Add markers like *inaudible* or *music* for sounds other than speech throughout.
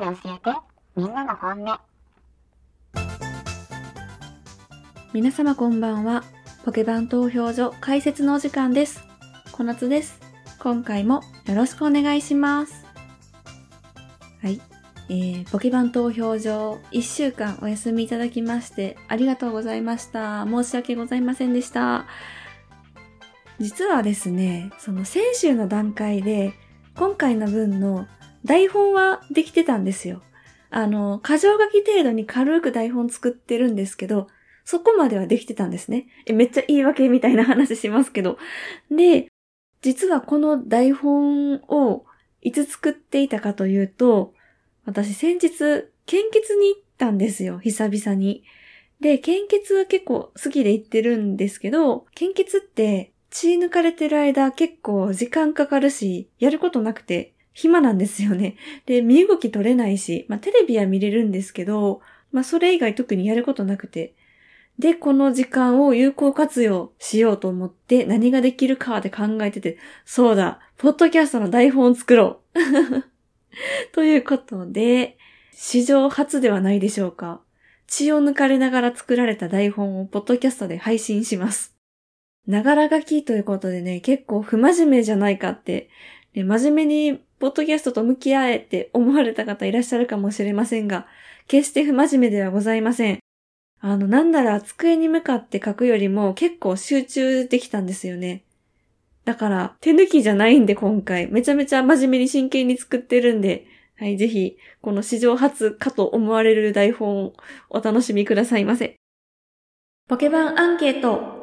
で教えて、みんなの本音。皆様こんばんは。ポケバン投票所解説のお時間です。小夏です。今回もよろしくお願いします。はい。えー、ポケバン投票所1週間お休みいただきましてありがとうございました。申し訳ございませんでした。実はですね、その先週の段階で今回の分の台本はできてたんですよ。あの、箇条書き程度に軽く台本作ってるんですけど、そこまではできてたんですね。えめっちゃ言い訳みたいな話しますけど。で、実はこの台本をいつ作っていたかというと、私先日、献血に行ったんですよ、久々に。で、献血は結構好きで行ってるんですけど、献血って血抜かれてる間結構時間かかるし、やることなくて暇なんですよね。で、身動き取れないし、まあテレビは見れるんですけど、まあそれ以外特にやることなくて。で、この時間を有効活用しようと思って何ができるかって考えてて、そうだ、ポッドキャストの台本を作ろう。*laughs* ということで、史上初ではないでしょうか。血を抜かれながら作られた台本をポッドキャストで配信します。ながら書きということでね、結構不真面目じゃないかって、ね、真面目にポッドキャストと向き合えって思われた方いらっしゃるかもしれませんが、決して不真面目ではございません。あの、なんなら机に向かって書くよりも結構集中できたんですよね。だから、手抜きじゃないんで今回、めちゃめちゃ真面目に真剣に作ってるんで、はい、ぜひ、この史上初かと思われる台本をお楽しみくださいませ。ポケバンアンケート。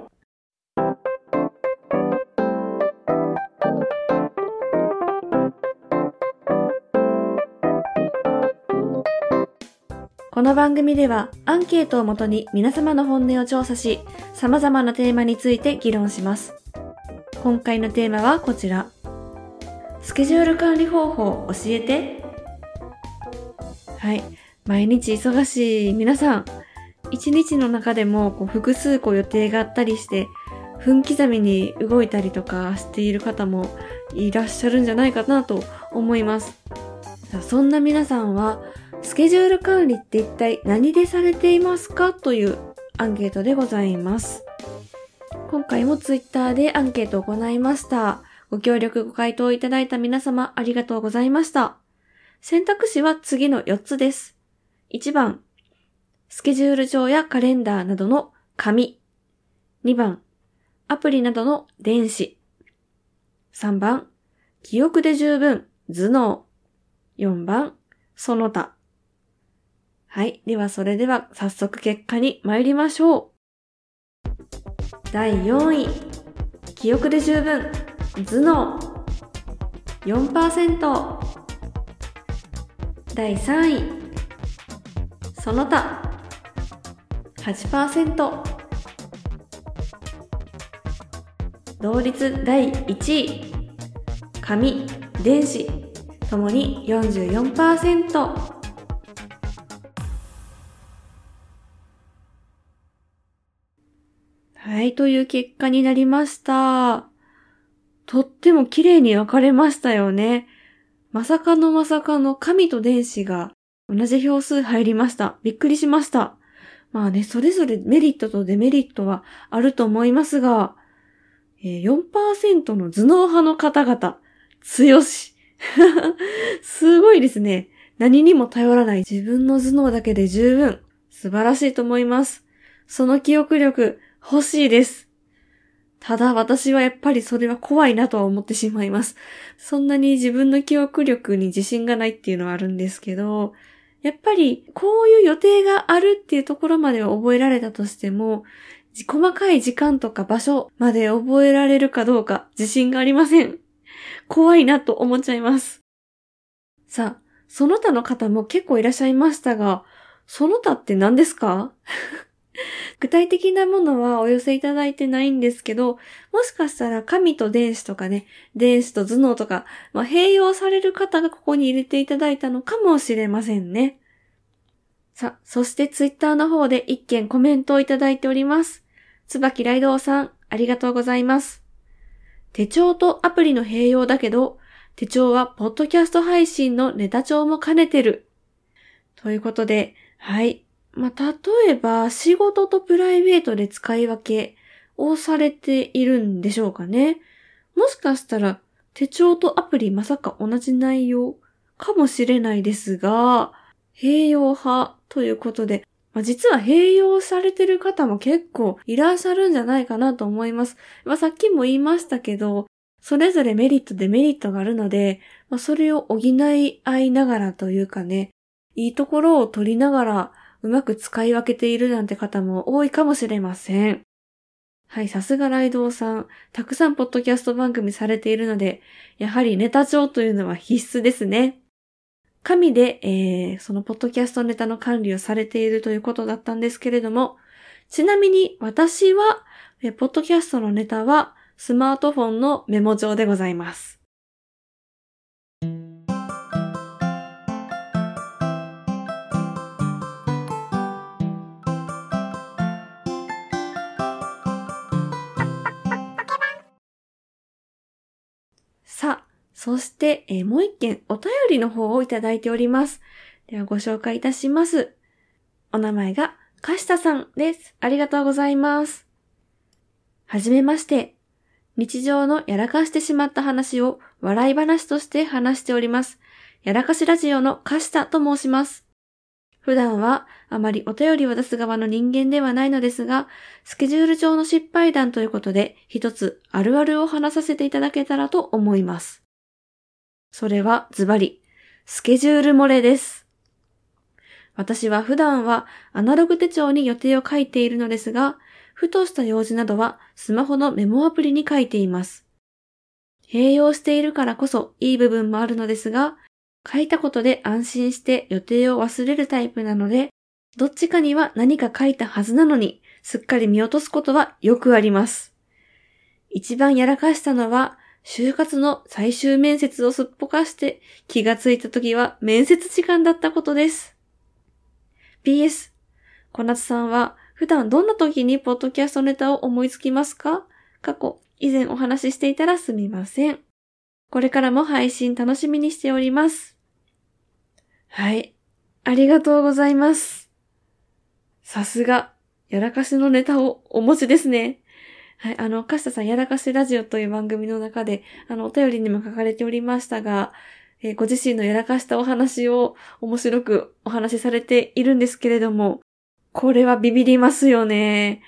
この番組ではアンケートをもとに皆様の本音を調査し、様々なテーマについて議論します。今回のテーマはこちら。スケジュール管理方法教えて。はい。毎日忙しい皆さん。一日の中でもこう複数個予定があったりして、分刻みに動いたりとかしている方もいらっしゃるんじゃないかなと思います。そんな皆さんは、スケジュール管理って一体何でされていますかというアンケートでございます。今回もツイッターでアンケートを行いました。ご協力ご回答いただいた皆様ありがとうございました。選択肢は次の4つです。1番、スケジュール帳やカレンダーなどの紙。2番、アプリなどの電子。3番、記憶で十分、頭脳。4番、その他。はい。では、それでは、早速結果に参りましょう。第4位。記憶で十分。頭脳。4%。第3位。その他。8%。同率第1位。紙、電子。ともに44%。はい、という結果になりました。とっても綺麗に分かれましたよね。まさかのまさかの紙と電子が同じ票数入りました。びっくりしました。まあね、それぞれメリットとデメリットはあると思いますが、え4%の頭脳派の方々、強し。*laughs* すごいですね。何にも頼らない自分の頭脳だけで十分。素晴らしいと思います。その記憶力欲しいです。ただ私はやっぱりそれは怖いなとは思ってしまいます。そんなに自分の記憶力に自信がないっていうのはあるんですけど、やっぱりこういう予定があるっていうところまでは覚えられたとしても、細かい時間とか場所まで覚えられるかどうか自信がありません。怖いなと思っちゃいます。さあ、その他の方も結構いらっしゃいましたが、その他って何ですか？*laughs* 具体的なものはお寄せいただいてないんですけど、もしかしたら紙と電子とかね、電子と頭脳とか、まあ、併用される方がここに入れていただいたのかもしれませんね。さ、そしてツイッターの方で一件コメントをいただいております。つばきらいどうさん、ありがとうございます。手帳とアプリの併用だけど、手帳はポッドキャスト配信のネタ帳も兼ねてる。ということで、はい。まあ、例えば、仕事とプライベートで使い分けをされているんでしょうかね。もしかしたら、手帳とアプリまさか同じ内容かもしれないですが、併用派ということで、まあ、実は併用されてる方も結構いらっしゃるんじゃないかなと思います。まあ、さっきも言いましたけど、それぞれメリットデメリットがあるので、まあ、それを補い合いながらというかね、いいところを取りながらうまく使い分けているなんて方も多いかもしれません。はい、さすがライドウさん。たくさんポッドキャスト番組されているので、やはりネタ帳というのは必須ですね。神で、えー、そのポッドキャストネタの管理をされているということだったんですけれども、ちなみに私は、えポッドキャストのネタはスマートフォンのメモ帳でございます。そして、えー、もう一件お便りの方をいただいております。ではご紹介いたします。お名前が、かしたさんです。ありがとうございます。はじめまして。日常のやらかしてしまった話を笑い話として話しております。やらかしラジオのかしたと申します。普段はあまりお便りを出す側の人間ではないのですが、スケジュール上の失敗談ということで、一つあるあるを話させていただけたらと思います。それはズバリ、スケジュール漏れです。私は普段はアナログ手帳に予定を書いているのですが、ふとした用事などはスマホのメモアプリに書いています。併用しているからこそいい部分もあるのですが、書いたことで安心して予定を忘れるタイプなので、どっちかには何か書いたはずなのに、すっかり見落とすことはよくあります。一番やらかしたのは、就活の最終面接をすっぽかして気がついた時は面接時間だったことです。PS、小夏さんは普段どんな時にポッドキャストネタを思いつきますか？過去、以前お話ししていたらすみません。これからも配信楽しみにしております。はい。ありがとうございます。さすが、やらかしのネタをお持ちですね。はい、あの、かしたさんやらかしラジオという番組の中で、あの、お便りにも書かれておりましたが、えー、ご自身のやらかしたお話を面白くお話しされているんですけれども、これはビビりますよね。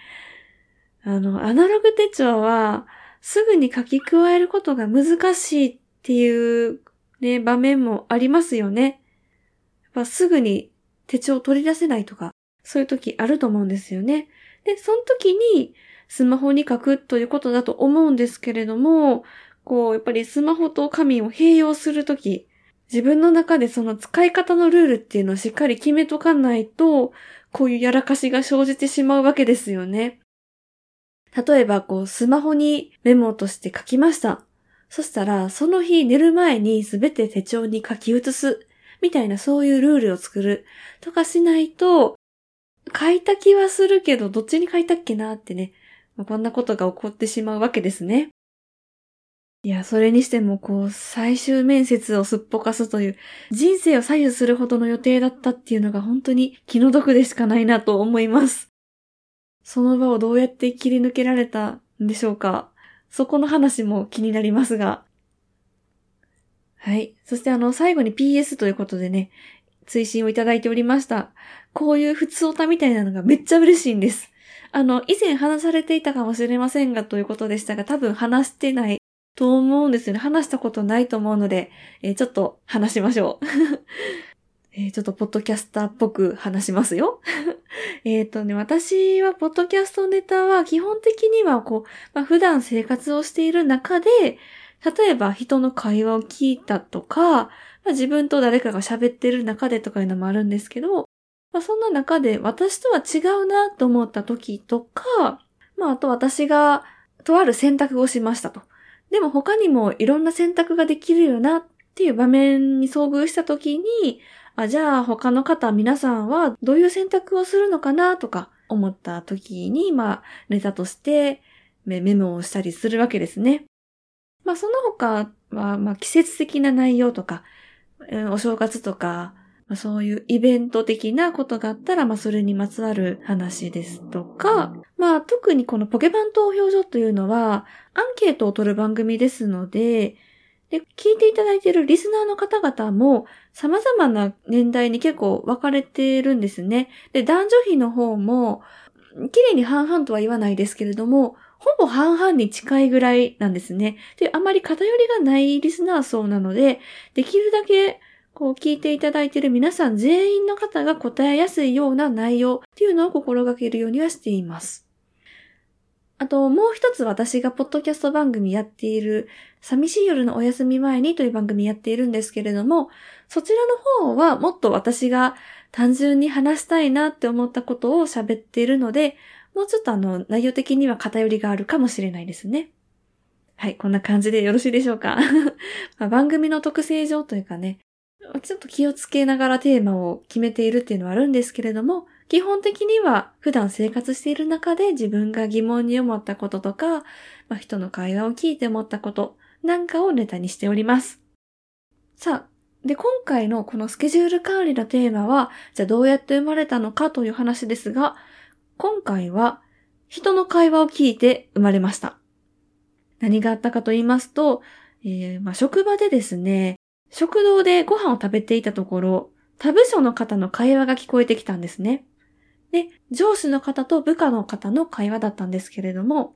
あの、アナログ手帳は、すぐに書き加えることが難しいっていうね、場面もありますよね。ぱすぐに手帳を取り出せないとか、そういう時あると思うんですよね。で、その時にスマホに書くということだと思うんですけれども、こう、やっぱりスマホと紙を併用するとき、自分の中でその使い方のルールっていうのをしっかり決めとかないと、こういうやらかしが生じてしまうわけですよね。例えば、こう、スマホにメモとして書きました。そしたら、その日寝る前にすべて手帳に書き写すみたいなそういうルールを作るとかしないと、書いた気はするけど、どっちに書いたっけなってね、まこんなことが起こってしまうわけですね。いや、それにしても、こう、最終面接をすっぽかすという、人生を左右するほどの予定だったっていうのが本当に気の毒でしかないなと思います。その場をどうやって切り抜けられたんでしょうかそこの話も気になりますが、はい。そしてあの、最後に PS ということでね、追伸をいただいておりました。こういう普通歌みたいなのがめっちゃ嬉しいんです。あの、以前話されていたかもしれませんがということでしたが、多分話してないと思うんですよね。話したことないと思うので、えー、ちょっと話しましょう。*laughs* えー、ちょっとポッドキャスターっぽく話しますよ。*laughs* えっとね、私はポッドキャストネタは基本的にはこう、まあ、普段生活をしている中で、例えば人の会話を聞いたとか、まあ、自分と誰かが喋ってる中でとかいうのもあるんですけど、まあ、そんな中で私とは違うなと思った時とか、まあ、あと私がとある選択をしましたと。でも他にもいろんな選択ができるよなっていう場面に遭遇した時に、あ、じゃあ他の方皆さんはどういう選択をするのかなとか思った時に、まあ、ネタとしてメモをしたりするわけですね。まあその他まあ、まあ、季節的な内容とか、お正月とか、まあ、そういうイベント的なことがあったら、まあ、それにまつわる話ですとか、まあ、特にこのポケバン投票所というのは、アンケートを取る番組ですので、で、聞いていただいているリスナーの方々も様々な年代に結構分かれてるんですね。で、男女比の方も、綺麗に半々とは言わないですけれども、ほぼ半々に近いぐらいなんですね。で、あまり偏りがないリスナー層なので、できるだけこう聞いていただいている皆さん全員の方が答えやすいような内容っていうのを心がけるようにはしています。あと、もう一つ私がポッドキャスト番組やっている、寂しい夜のお休み前にという番組やっているんですけれども、そちらの方はもっと私が単純に話したいなって思ったことを喋っているので、もうちょっとあの、内容的には偏りがあるかもしれないですね。はい、こんな感じでよろしいでしょうか？*laughs* まあ、番組の特性上というかね、ちょっと気をつけながらテーマを決めているっていうのはあるんですけれども、基本的には普段生活している中で自分が疑問に思ったこととか、まあ、人の会話を聞いて思ったことなんかをネタにしております。さあ、で、今回のこのスケジュール管理のテーマは、じゃあどうやって生まれたのかという話ですが、今回は人の会話を聞いて生まれました。何があったかと言いますと、えー、まあ、職場でですね、食堂でご飯を食べていたところ、他部署の方の会話が聞こえてきたんですね。で、上司の方と部下の方の会話だったんですけれども、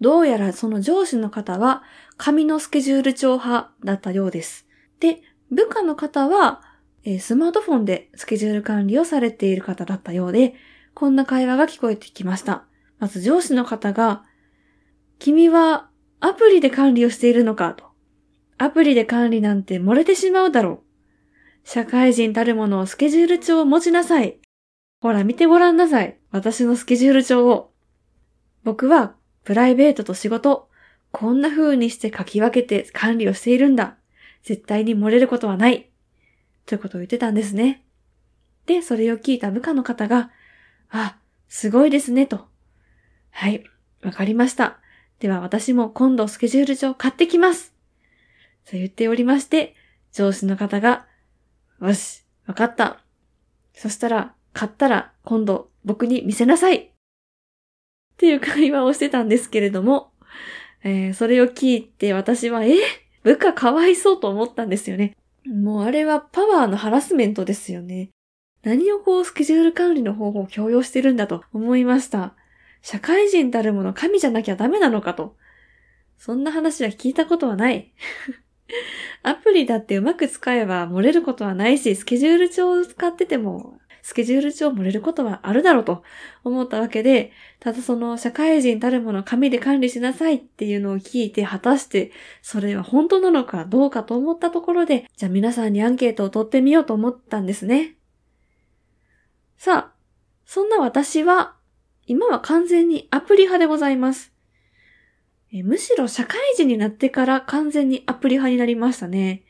どうやらその上司の方は紙のスケジュール帳派だったようです。で、部下の方は、えー、スマートフォンでスケジュール管理をされている方だったようで、こんな会話が聞こえてきました。まず上司の方が、君はアプリで管理をしているのかと。アプリで管理なんて漏れてしまうだろう。社会人たるものをスケジュール帳を持ちなさい。ほら見てごらんなさい。私のスケジュール帳を。僕はプライベートと仕事、こんな風にして書き分けて管理をしているんだ。絶対に漏れることはない。ということを言ってたんですね。で、それを聞いた部下の方が、あ、すごいですね、と。はい、わかりました。では私も今度スケジュール帳買ってきます。そう言っておりまして、上司の方が、よし、わかった。そしたら、買ったら今度僕に見せなさいっていう会話をしてたんですけれども、えー、それを聞いて私は、え？部下かわいそうと思ったんですよね。もうあれはパワーのハラスメントですよね。何をこうスケジュール管理の方法を強要してるんだと思いました。社会人たるもの神じゃなきゃダメなのかと。そんな話は聞いたことはない。*laughs* アプリだってうまく使えば漏れることはないし、スケジュール帳を使っててもスケジュール帳漏れることはあるだろうと思ったわけで、ただその社会人たるもの紙で管理しなさいっていうのを聞いて、果たしてそれは本当なのかどうかと思ったところで、じゃあ皆さんにアンケートを取ってみようと思ったんですね。さあ、そんな私は、今は完全にアプリ派でございます。えむしろ社会人になってから完全にアプリ派になりましたね。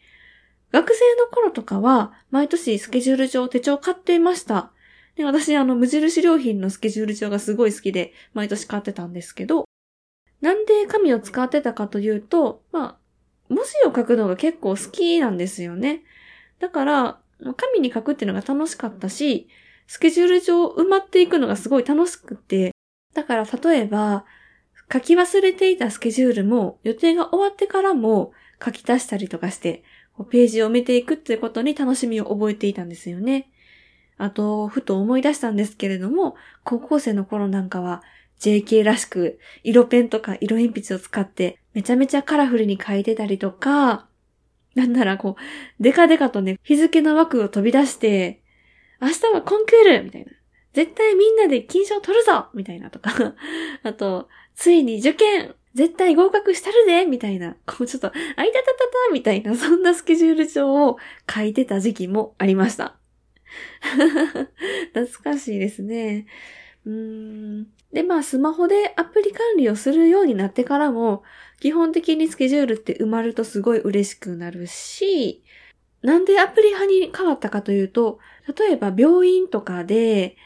学生の頃とかは、毎年スケジュール帳、手帳買っていました。で、私、あの、無印良品のスケジュール帳がすごい好きで、毎年買ってたんですけど、なんで紙を使ってたかというと、まあ、文字を書くのが結構好きなんですよね。だから、紙に書くっていうのが楽しかったし、スケジュール帳埋まっていくのがすごい楽しくて、だから例えば、書き忘れていたスケジュールも予定が終わってからも書き足したりとかして、ページを見ていくっていうことに楽しみを覚えていたんですよね。あと、ふと思い出したんですけれども、高校生の頃なんかは JK らしく色ペンとか色鉛筆を使ってめちゃめちゃカラフルに書いてたりとか、なんならこう、デカデカとね、日付の枠を飛び出して、明日はコンクールみたいな。絶対みんなで金賞取るぞみたいなとか。*laughs* あと、ついに受験絶対合格したるでみたいな、こうちょっと、あいたたたたみたいな、そんなスケジュール帳を書いてた時期もありました。*laughs* 懐かしいですね。うーん。で、まあ、スマホでアプリ管理をするようになってからも、基本的にスケジュールって埋まるとすごい嬉しくなるし、なんでアプリ派に変わったかというと、例えば病院とかで、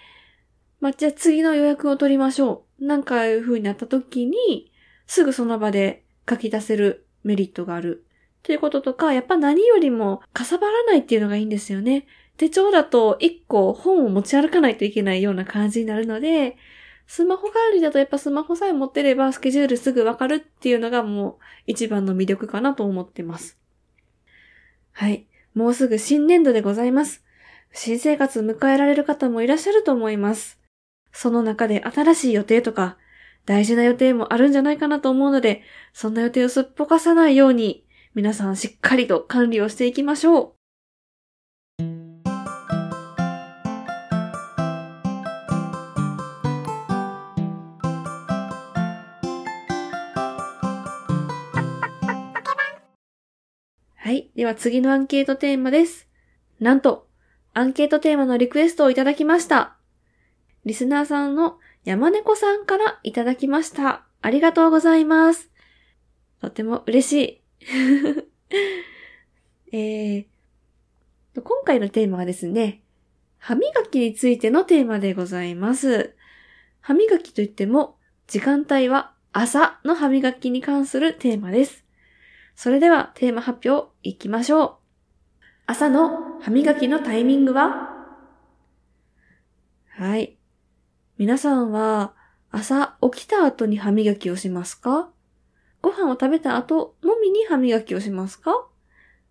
まあ、じゃあ次の予約を取りましょう。なんかいう風になった時に、すぐその場で書き出せるメリットがあるということとか、やっぱ何よりもかさばらないっていうのがいいんですよね。手帳だと1個本を持ち歩かないといけないような感じになるので、スマホ管理だとやっぱスマホさえ持ってればスケジュールすぐわかるっていうのがもう一番の魅力かなと思ってます。はい。もうすぐ新年度でございます。新生活迎えられる方もいらっしゃると思います。その中で新しい予定とか、大事な予定もあるんじゃないかなと思うので、そんな予定をすっぽかさないように、皆さんしっかりと管理をしていきましょう。はい。では次のアンケートテーマです。なんと、アンケートテーマのリクエストをいただきました。リスナーさんの山猫さんからいただきました。ありがとうございます。とても嬉しい。*laughs* えー、今回のテーマはですね、歯磨きについてのテーマでございます。歯磨きといっても、時間帯は朝の歯磨きに関するテーマです。それではテーマ発表いきましょう。朝の歯磨きのタイミングは？はい。皆さんは朝起きた後に歯磨きをしますか？ご飯を食べた後のみに歯磨きをしますか？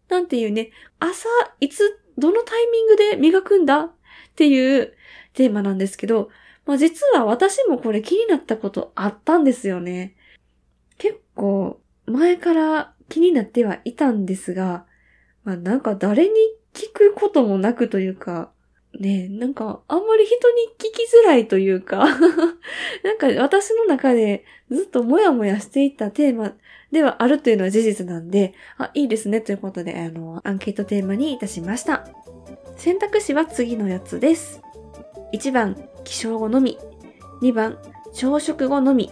なんていうね、朝いつ、どのタイミングで磨くんだ？っていうテーマなんですけど、まあ実は私もこれ気になったことあったんですよね。結構前から気になってはいたんですが、まあなんか誰に聞くこともなくというか、ねなんかあんまり人に聞きづらいというか *laughs* なんか私の中でずっともやもやしていたテーマではあるというのは事実なんで、あ、いいですねということで、あの、アンケートテーマにいたしました。選択肢は次のやつです。1番、起床後のみ。2番、朝食後のみ。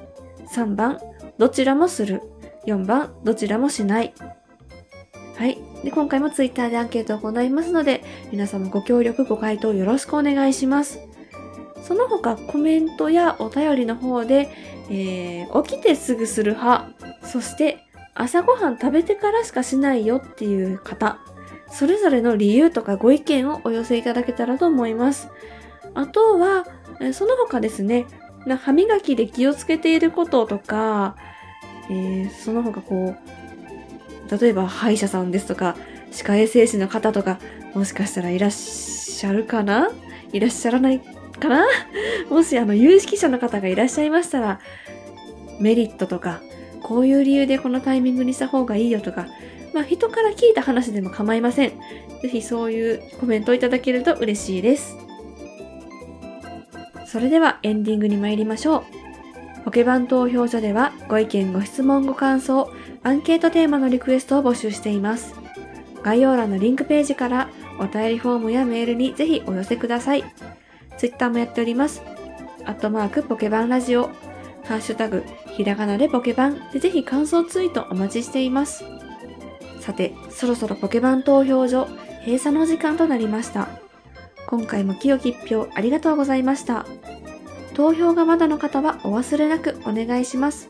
3番、どちらもする。4番、どちらもしない。はい。で、今回も Twitter でアンケートを行いますので、皆様ご協力、ご回答よろしくお願いします。その他、コメントやお便りの方で、えー、起きてすぐする派、そして朝ごはん食べてからしかしないよっていう方、それぞれの理由とかご意見をお寄せいただけたらと思います。あとは、その他ですね、歯磨きで気をつけていることとか、えー、その他こう、例えば歯医者さんですとか、歯科衛生士の方とか、もしかしたらいらっしゃるかな？いらっしゃらないかな？*laughs* もしあの有識者の方がいらっしゃいましたら、メリットとか、こういう理由でこのタイミングにした方がいいよとか、まあ人から聞いた話でも構いません。ぜひそういうコメントをいただけると嬉しいです。それではエンディングに参りましょう。ポケバン投票所ではご意見、ご質問、ご感想、アンケートテーマのリクエストを募集しています。概要欄のリンクページからお便りフォームやメールにぜひお寄せください。ツイッターもやっております。アットマークポケバンラジオ、ハッシュタグ、ひらがなでポケバンでぜひ感想ツイートお待ちしています。さて、そろそろポケバン投票所閉鎖の時間となりました。今回も清き一票ありがとうございました。投票がまだの方はお忘れなくお願いします。